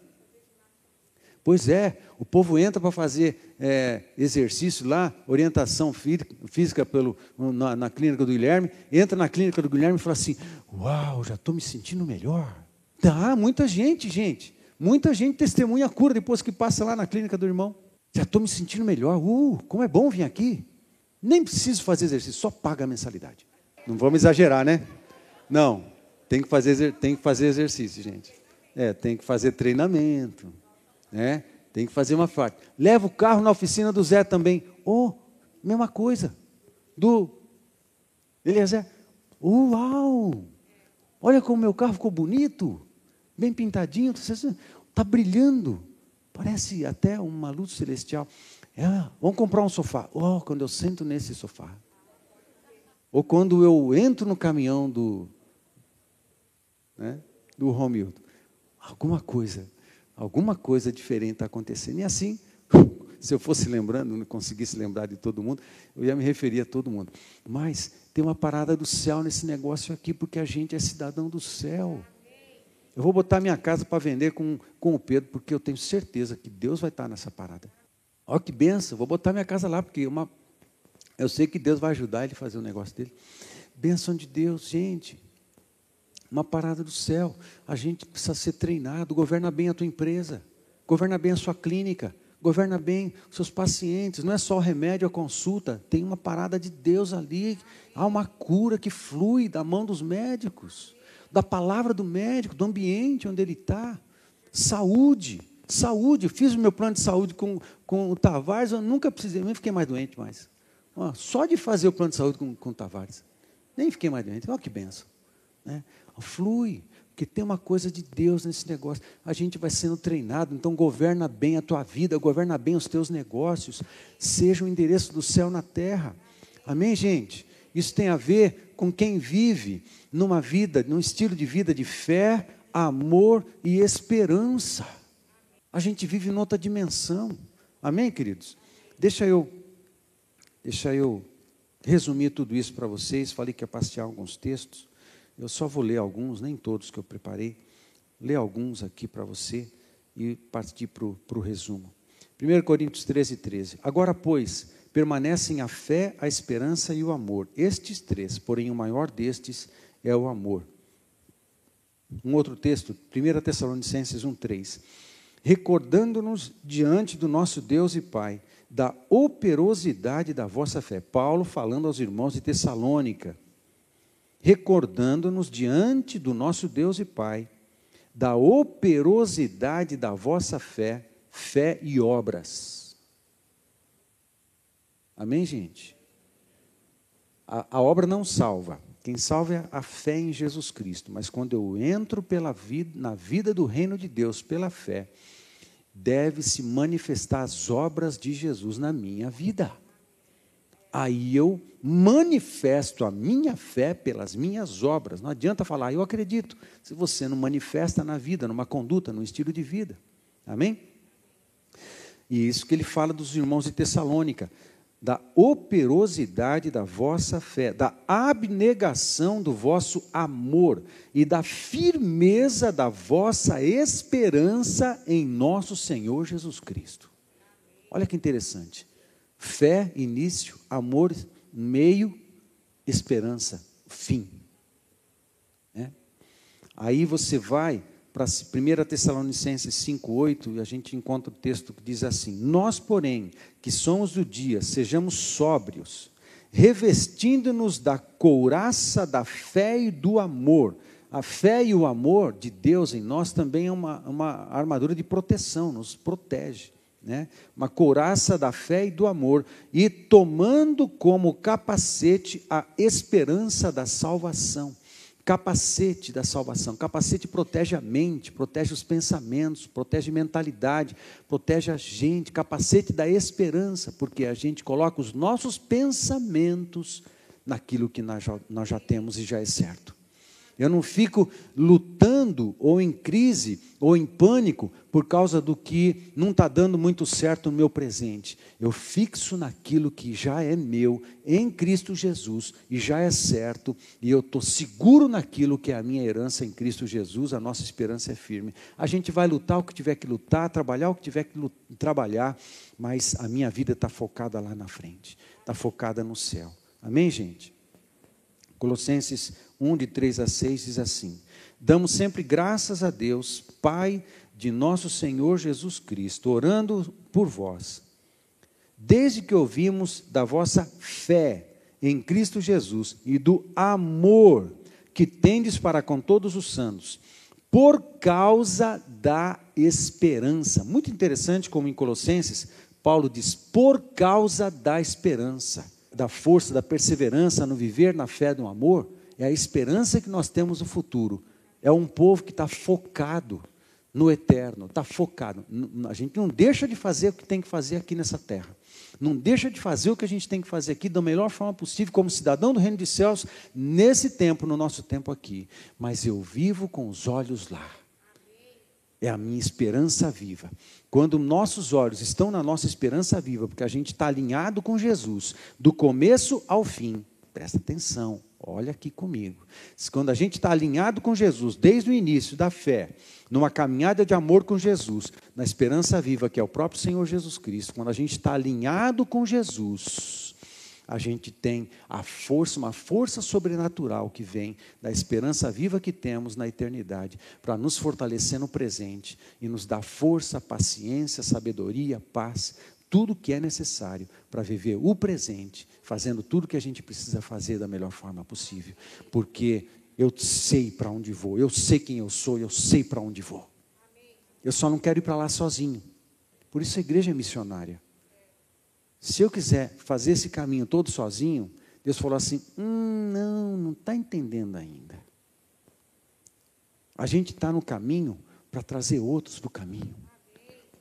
A: Pois é, o povo entra para fazer é, exercício lá, orientação física pelo, na, na, clínica do Guilherme, entra na clínica do Guilherme e fala assim: Uau, já estou me sentindo melhor. Tá, muita gente, gente. Muita gente testemunha a cura depois que passa lá na clínica do irmão. Já estou me sentindo melhor. Uh, como é bom vir aqui. Nem preciso fazer exercício, só paga a mensalidade. Não vamos exagerar, né? Não, tem que fazer, tem que fazer exercício, gente. É, tem que fazer treinamento né? Tem que fazer uma parte. Leva o carro na oficina do Zé também. Oh, mesma coisa. Do Eliezer. Uau! Olha como meu carro ficou bonito. Bem pintadinho. Está brilhando. Parece até uma luz celestial. É, vamos comprar um sofá. Oh, quando eu sento nesse sofá. Ou quando eu entro no caminhão do, né, do Romildo. Alguma coisa alguma coisa diferente está acontecendo. E assim, se eu fosse lembrando, não conseguisse lembrar de todo mundo, eu ia me referir a todo mundo. Mas tem uma parada do céu nesse negócio aqui, porque a gente é cidadão do céu. Eu vou botar minha casa para vender com, com o Pedro, porque eu tenho certeza que Deus vai estar nessa parada. Olha que benção, vou botar minha casa lá, porque uma, eu sei que Deus vai ajudar ele a fazer o negócio dele. Bênção de Deus, gente uma parada do céu. A gente precisa ser treinado. Governa bem a tua empresa, governa bem a sua clínica, governa bem os seus pacientes. Não é só o remédio, a consulta. Tem uma parada de Deus ali. Há uma cura que flui da mão dos médicos, da palavra do médico, do ambiente onde ele está. Saúde, saúde. Fiz o meu plano de saúde com, com o Tavares, eu nunca precisei, nem fiquei mais doente mais. só de fazer o plano de saúde com, com o Tavares. Nem fiquei mais doente. Olha que benção. Né? Flui, porque tem uma coisa de Deus nesse negócio. A gente vai sendo treinado, então governa bem a tua vida, governa bem os teus negócios, seja o endereço do céu na terra. Amém, gente? Isso tem a ver com quem vive numa vida, num estilo de vida de fé, amor e esperança. A gente vive em outra dimensão. Amém, queridos? Deixa eu deixa eu resumir tudo isso para vocês. Falei que ia passear alguns textos. Eu só vou ler alguns, nem todos que eu preparei. Ler alguns aqui para você e partir para o resumo. 1 Coríntios 13, 13. Agora, pois, permanecem a fé, a esperança e o amor. Estes três, porém o maior destes é o amor. Um outro texto, 1 Tessalonicenses 1, 3. Recordando-nos diante do nosso Deus e Pai da operosidade da vossa fé. Paulo falando aos irmãos de Tessalônica recordando-nos diante do nosso Deus e Pai da operosidade da vossa fé, fé e obras. Amém, gente? A, a, obra não salva. Quem salva é a fé em Jesus Cristo. Mas quando eu entro pela vida, na vida do reino de Deus pela fé, deve se manifestar as obras de Jesus na minha vida aí eu manifesto a minha fé pelas minhas obras. Não adianta falar, eu acredito, se você não manifesta na vida, numa conduta, num estilo de vida. Amém? E isso que ele fala dos irmãos de Tessalônica, da operosidade da vossa fé, da abnegação do vosso amor e da firmeza da vossa esperança em nosso Senhor Jesus Cristo. Olha que interessante. Fé, início, amor, meio, esperança, fim. É? Aí você vai para 1 Tessalonicenses 5,8 e a gente encontra o texto que diz assim: Nós, porém, que somos do dia, sejamos sóbrios, revestindo-nos da couraça da fé e do amor. A fé e o amor de Deus em nós também é uma, uma armadura de proteção, nos protege né? uma couraça da fé e do amor, e tomando como capacete a esperança da salvação. Capacete da salvação. Capacete protege a mente, protege os pensamentos, protege a mentalidade, protege a gente. Capacete da esperança, porque a gente coloca os nossos pensamentos naquilo que nós já, nós já temos e já é certo. Eu não fico lutando ou em crise ou em pânico por causa do que não está dando muito certo no meu presente. Eu fixo naquilo que já é meu em Cristo Jesus e já é certo, e eu estou seguro naquilo que é a minha herança em Cristo Jesus, a nossa esperança é firme. A gente vai lutar o que tiver que lutar, trabalhar o que tiver que trabalhar, mas a minha vida está focada lá na frente, está focada no céu. Amém, gente? Colossenses 1, de 3 a 6 diz assim: Damos sempre graças a Deus, Pai de nosso Senhor Jesus Cristo, orando por vós, desde que ouvimos da vossa fé em Cristo Jesus e do amor que tendes para com todos os santos, por causa da esperança. Muito interessante como em Colossenses, Paulo diz: por causa da esperança da força, da perseverança no viver na fé no amor, é a esperança que nós temos no futuro. É um povo que está focado no eterno, está focado. A gente não deixa de fazer o que tem que fazer aqui nessa terra. Não deixa de fazer o que a gente tem que fazer aqui da melhor forma possível, como cidadão do reino dos céus, nesse tempo, no nosso tempo aqui. Mas eu vivo com os olhos lá. É a minha esperança viva. Quando nossos olhos estão na nossa esperança viva, porque a gente está alinhado com Jesus, do começo ao fim, presta atenção, olha aqui comigo. Quando a gente está alinhado com Jesus, desde o início da fé, numa caminhada de amor com Jesus, na esperança viva, que é o próprio Senhor Jesus Cristo, quando a gente está alinhado com Jesus, a gente tem a força, uma força sobrenatural que vem da esperança viva que temos na eternidade, para nos fortalecer no presente e nos dar força, paciência, sabedoria, paz, tudo que é necessário para viver o presente, fazendo tudo que a gente precisa fazer da melhor forma possível, porque eu sei para onde vou, eu sei quem eu sou, eu sei para onde vou. Eu só não quero ir para lá sozinho. Por isso a igreja é missionária. Se eu quiser fazer esse caminho todo sozinho, Deus falou assim: hum, não, não está entendendo ainda. A gente está no caminho para trazer outros para o caminho.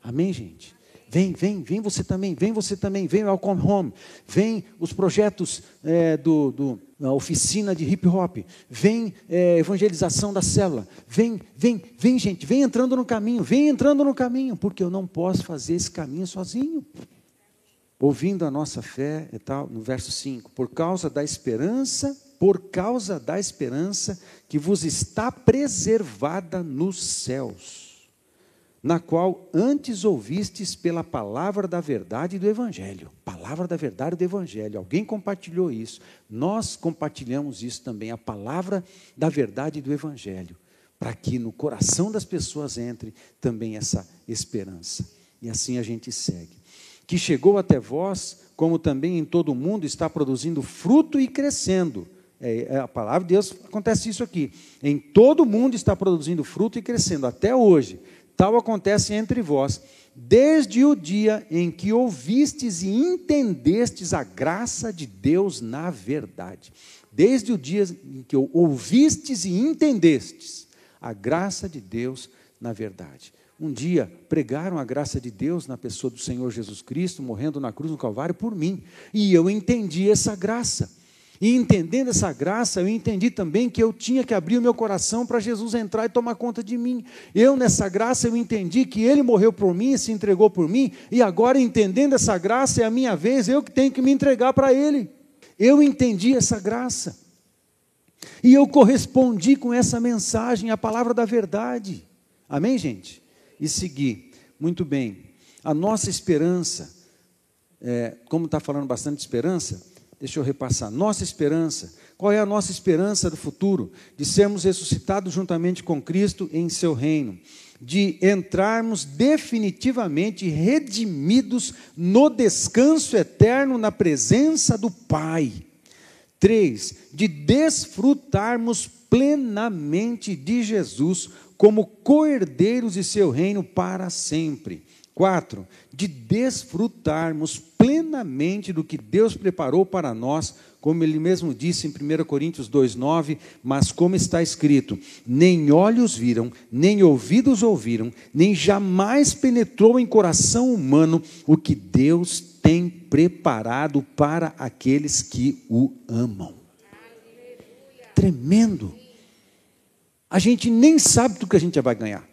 A: Amém, gente? Vem, vem, vem você também, vem você também, vem Welcome Home, vem os projetos é, do, do, da oficina de hip hop, vem é, evangelização da célula, vem, vem, vem gente, vem entrando no caminho, vem entrando no caminho, porque eu não posso fazer esse caminho sozinho. Ouvindo a nossa fé e tal, no verso 5, por causa da esperança, por causa da esperança que vos está preservada nos céus, na qual antes ouvistes pela palavra da verdade do evangelho. Palavra da verdade do evangelho. Alguém compartilhou isso. Nós compartilhamos isso também, a palavra da verdade do evangelho, para que no coração das pessoas entre também essa esperança. E assim a gente segue que chegou até vós, como também em todo o mundo está produzindo fruto e crescendo. É, é, a palavra de Deus acontece isso aqui. Em todo o mundo está produzindo fruto e crescendo, até hoje. Tal acontece entre vós, desde o dia em que ouvistes e entendestes a graça de Deus na verdade. Desde o dia em que ouvistes e entendestes a graça de Deus na verdade um dia pregaram a graça de Deus na pessoa do Senhor Jesus Cristo, morrendo na cruz no Calvário por mim. E eu entendi essa graça. E entendendo essa graça, eu entendi também que eu tinha que abrir o meu coração para Jesus entrar e tomar conta de mim. Eu, nessa graça, eu entendi que Ele morreu por mim, se entregou por mim, e agora, entendendo essa graça, é a minha vez, eu que tenho que me entregar para Ele. Eu entendi essa graça. E eu correspondi com essa mensagem, a palavra da verdade. Amém, gente? e seguir. Muito bem. A nossa esperança, é, como está falando bastante de esperança, deixa eu repassar. Nossa esperança, qual é a nossa esperança do futuro? De sermos ressuscitados juntamente com Cristo em seu reino, de entrarmos definitivamente redimidos no descanso eterno na presença do Pai. Três, de desfrutarmos plenamente de Jesus como coerdeiros de seu reino para sempre. Quatro, de desfrutarmos plenamente do que Deus preparou para nós, como ele mesmo disse em 1 Coríntios 2,9, mas como está escrito: nem olhos viram, nem ouvidos ouviram, nem jamais penetrou em coração humano o que Deus tem preparado para aqueles que o amam. Tremendo A gente nem sabe do que a gente vai ganhar.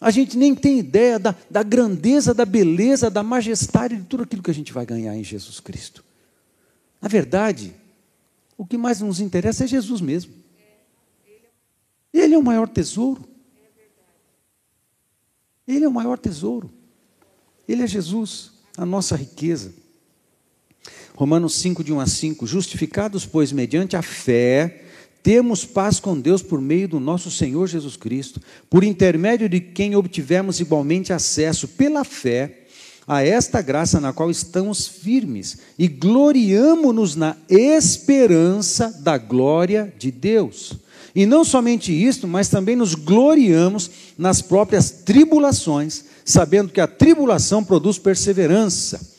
A: A gente nem tem ideia da, da grandeza, da beleza, da majestade de tudo aquilo que a gente vai ganhar em Jesus Cristo. Na verdade, o que mais nos interessa é Jesus mesmo. Ele é o maior tesouro. Ele é o maior tesouro. Ele é Jesus, a nossa riqueza. Romanos 5, de 1 a 5. Justificados, pois, mediante a fé, temos paz com Deus por meio do nosso Senhor Jesus Cristo, por intermédio de quem obtivemos igualmente acesso pela fé a esta graça na qual estamos firmes e gloriamo-nos na esperança da glória de Deus. E não somente isto, mas também nos gloriamos nas próprias tribulações, sabendo que a tribulação produz perseverança.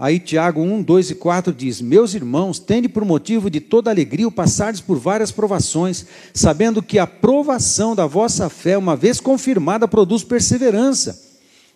A: Aí Tiago 1, 2 e 4 diz: Meus irmãos, tende por motivo de toda alegria o passardes por várias provações, sabendo que a provação da vossa fé, uma vez confirmada, produz perseverança.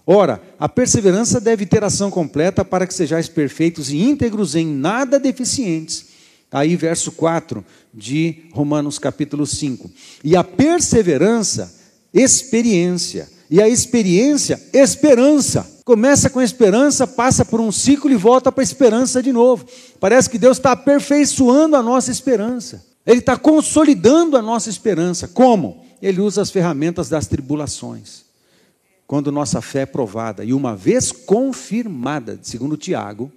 A: Ora, a perseverança deve ter ação completa para que sejais perfeitos e íntegros em nada deficientes. Aí, verso 4 de Romanos capítulo 5. E a perseverança, experiência. E a experiência, esperança. Começa com esperança, passa por um ciclo e volta para a esperança de novo. Parece que Deus está aperfeiçoando a nossa esperança. Ele está consolidando a nossa esperança. Como? Ele usa as ferramentas das tribulações. Quando nossa fé é provada, e uma vez confirmada, segundo Tiago,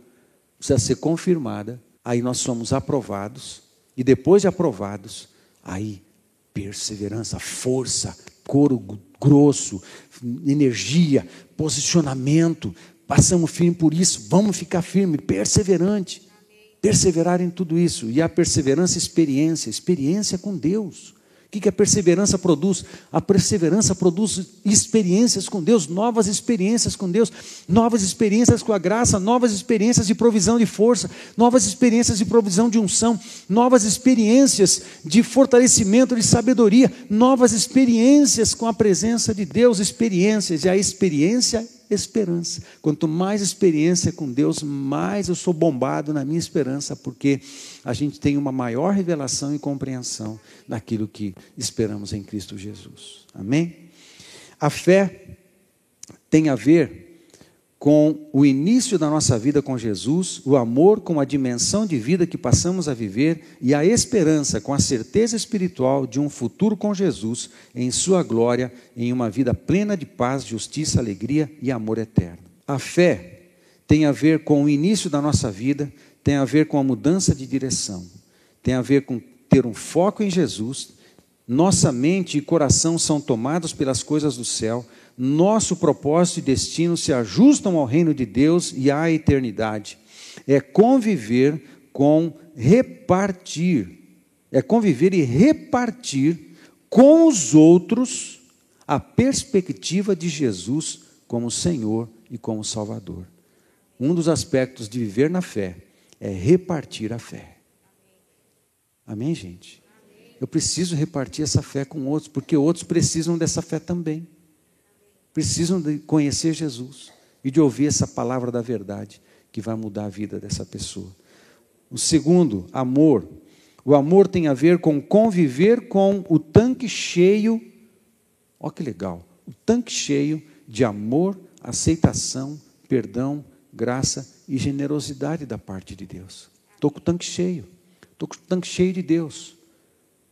A: precisa ser confirmada, aí nós somos aprovados, e depois de aprovados, aí perseverança, força, couro grosso, energia, posicionamento, passamos firme por isso, vamos ficar firme, perseverante, perseverar em tudo isso, e a perseverança, experiência, experiência com Deus. O que, que a perseverança produz? A perseverança produz experiências com Deus, novas experiências com Deus, novas experiências com a graça, novas experiências de provisão de força, novas experiências de provisão de unção, novas experiências de fortalecimento de sabedoria, novas experiências com a presença de Deus, experiências, e a experiência esperança. Quanto mais experiência com Deus, mais eu sou bombado na minha esperança, porque a gente tem uma maior revelação e compreensão daquilo que esperamos em Cristo Jesus. Amém? A fé tem a ver com o início da nossa vida com Jesus, o amor com a dimensão de vida que passamos a viver e a esperança com a certeza espiritual de um futuro com Jesus em Sua glória, em uma vida plena de paz, justiça, alegria e amor eterno. A fé tem a ver com o início da nossa vida, tem a ver com a mudança de direção, tem a ver com ter um foco em Jesus. Nossa mente e coração são tomados pelas coisas do céu nosso propósito e destino se ajustam ao reino de Deus e à eternidade. É conviver com repartir, é conviver e repartir com os outros a perspectiva de Jesus como Senhor e como Salvador. Um dos aspectos de viver na fé é repartir a fé. Amém, gente? Eu preciso repartir essa fé com outros, porque outros precisam dessa fé também precisam de conhecer Jesus e de ouvir essa palavra da verdade que vai mudar a vida dessa pessoa. O segundo, amor. O amor tem a ver com conviver com o tanque cheio. Olha que legal! O tanque cheio de amor, aceitação, perdão, graça e generosidade da parte de Deus. Estou com o tanque cheio. Estou com o tanque cheio de Deus.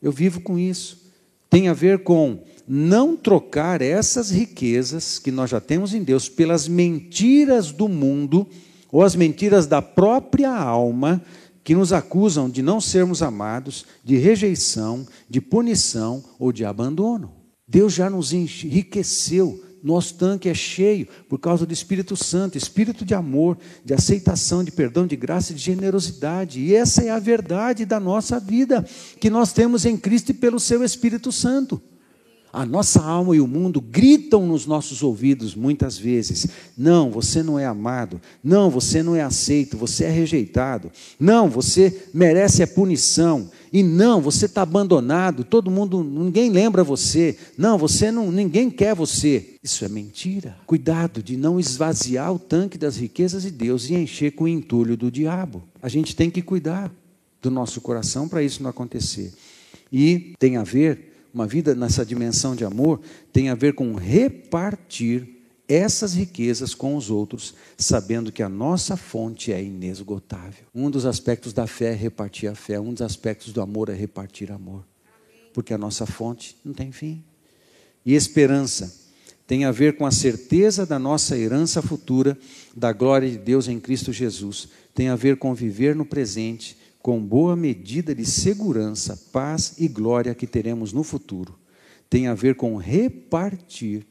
A: Eu vivo com isso. Tem a ver com não trocar essas riquezas que nós já temos em Deus pelas mentiras do mundo ou as mentiras da própria alma que nos acusam de não sermos amados, de rejeição, de punição ou de abandono. Deus já nos enriqueceu, nosso tanque é cheio por causa do Espírito Santo, espírito de amor, de aceitação, de perdão, de graça e de generosidade. E essa é a verdade da nossa vida que nós temos em Cristo e pelo seu Espírito Santo. A nossa alma e o mundo gritam nos nossos ouvidos muitas vezes: não, você não é amado, não, você não é aceito, você é rejeitado, não, você merece a punição, e não, você está abandonado, todo mundo, ninguém lembra você, não, você não, ninguém quer você. Isso é mentira. Cuidado de não esvaziar o tanque das riquezas de Deus e encher com o entulho do diabo. A gente tem que cuidar do nosso coração para isso não acontecer. E tem a ver uma vida nessa dimensão de amor, tem a ver com repartir essas riquezas com os outros, sabendo que a nossa fonte é inesgotável. Um dos aspectos da fé é repartir a fé, um dos aspectos do amor é repartir amor, porque a nossa fonte não tem fim. E esperança tem a ver com a certeza da nossa herança futura, da glória de Deus em Cristo Jesus, tem a ver com viver no presente com boa medida de segurança, paz e glória que teremos no futuro. Tem a ver com repartir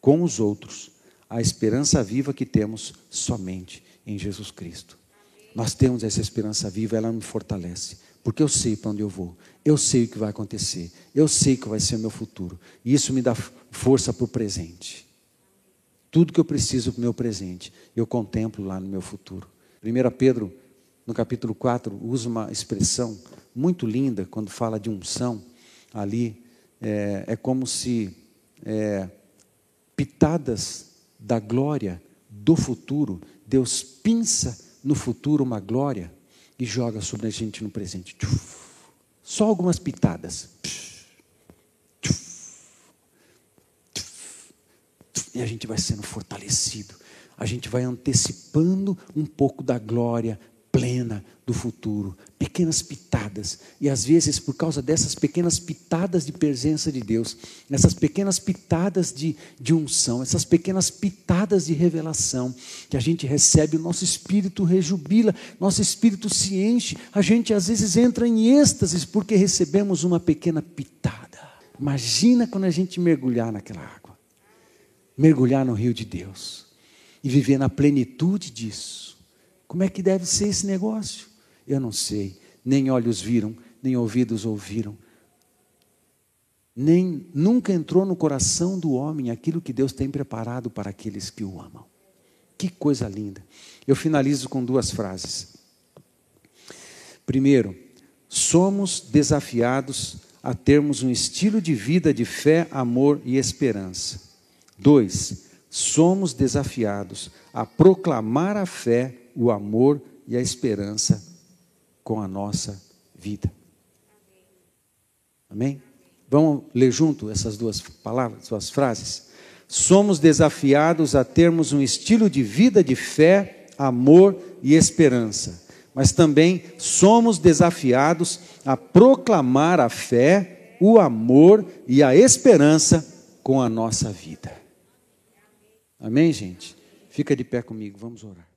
A: com os outros a esperança viva que temos somente em Jesus Cristo. Nós temos essa esperança viva, ela me fortalece, porque eu sei para onde eu vou, eu sei o que vai acontecer, eu sei que vai ser o meu futuro, e isso me dá força para o presente. Tudo que eu preciso para o meu presente, eu contemplo lá no meu futuro. 1 Pedro no capítulo 4, usa uma expressão muito linda quando fala de unção. Ali é, é como se é, pitadas da glória do futuro, Deus pinça no futuro uma glória e joga sobre a gente no presente. Só algumas pitadas. E a gente vai sendo fortalecido. A gente vai antecipando um pouco da glória, do futuro, pequenas pitadas. E às vezes, por causa dessas pequenas pitadas de presença de Deus, essas pequenas pitadas de, de unção, essas pequenas pitadas de revelação que a gente recebe, o nosso espírito rejubila, nosso espírito se enche, a gente às vezes entra em êxtase porque recebemos uma pequena pitada. Imagina quando a gente mergulhar naquela água, mergulhar no rio de Deus e viver na plenitude disso como é que deve ser esse negócio? Eu não sei. Nem olhos viram, nem ouvidos ouviram. Nem nunca entrou no coração do homem aquilo que Deus tem preparado para aqueles que o amam. Que coisa linda. Eu finalizo com duas frases. Primeiro, somos desafiados a termos um estilo de vida de fé, amor e esperança. Dois, somos desafiados a proclamar a fé o amor e a esperança com a nossa vida. Amém? Vamos ler junto essas duas palavras, duas frases? Somos desafiados a termos um estilo de vida de fé, amor e esperança, mas também somos desafiados a proclamar a fé, o amor e a esperança com a nossa vida. Amém, gente? Fica de pé comigo, vamos orar.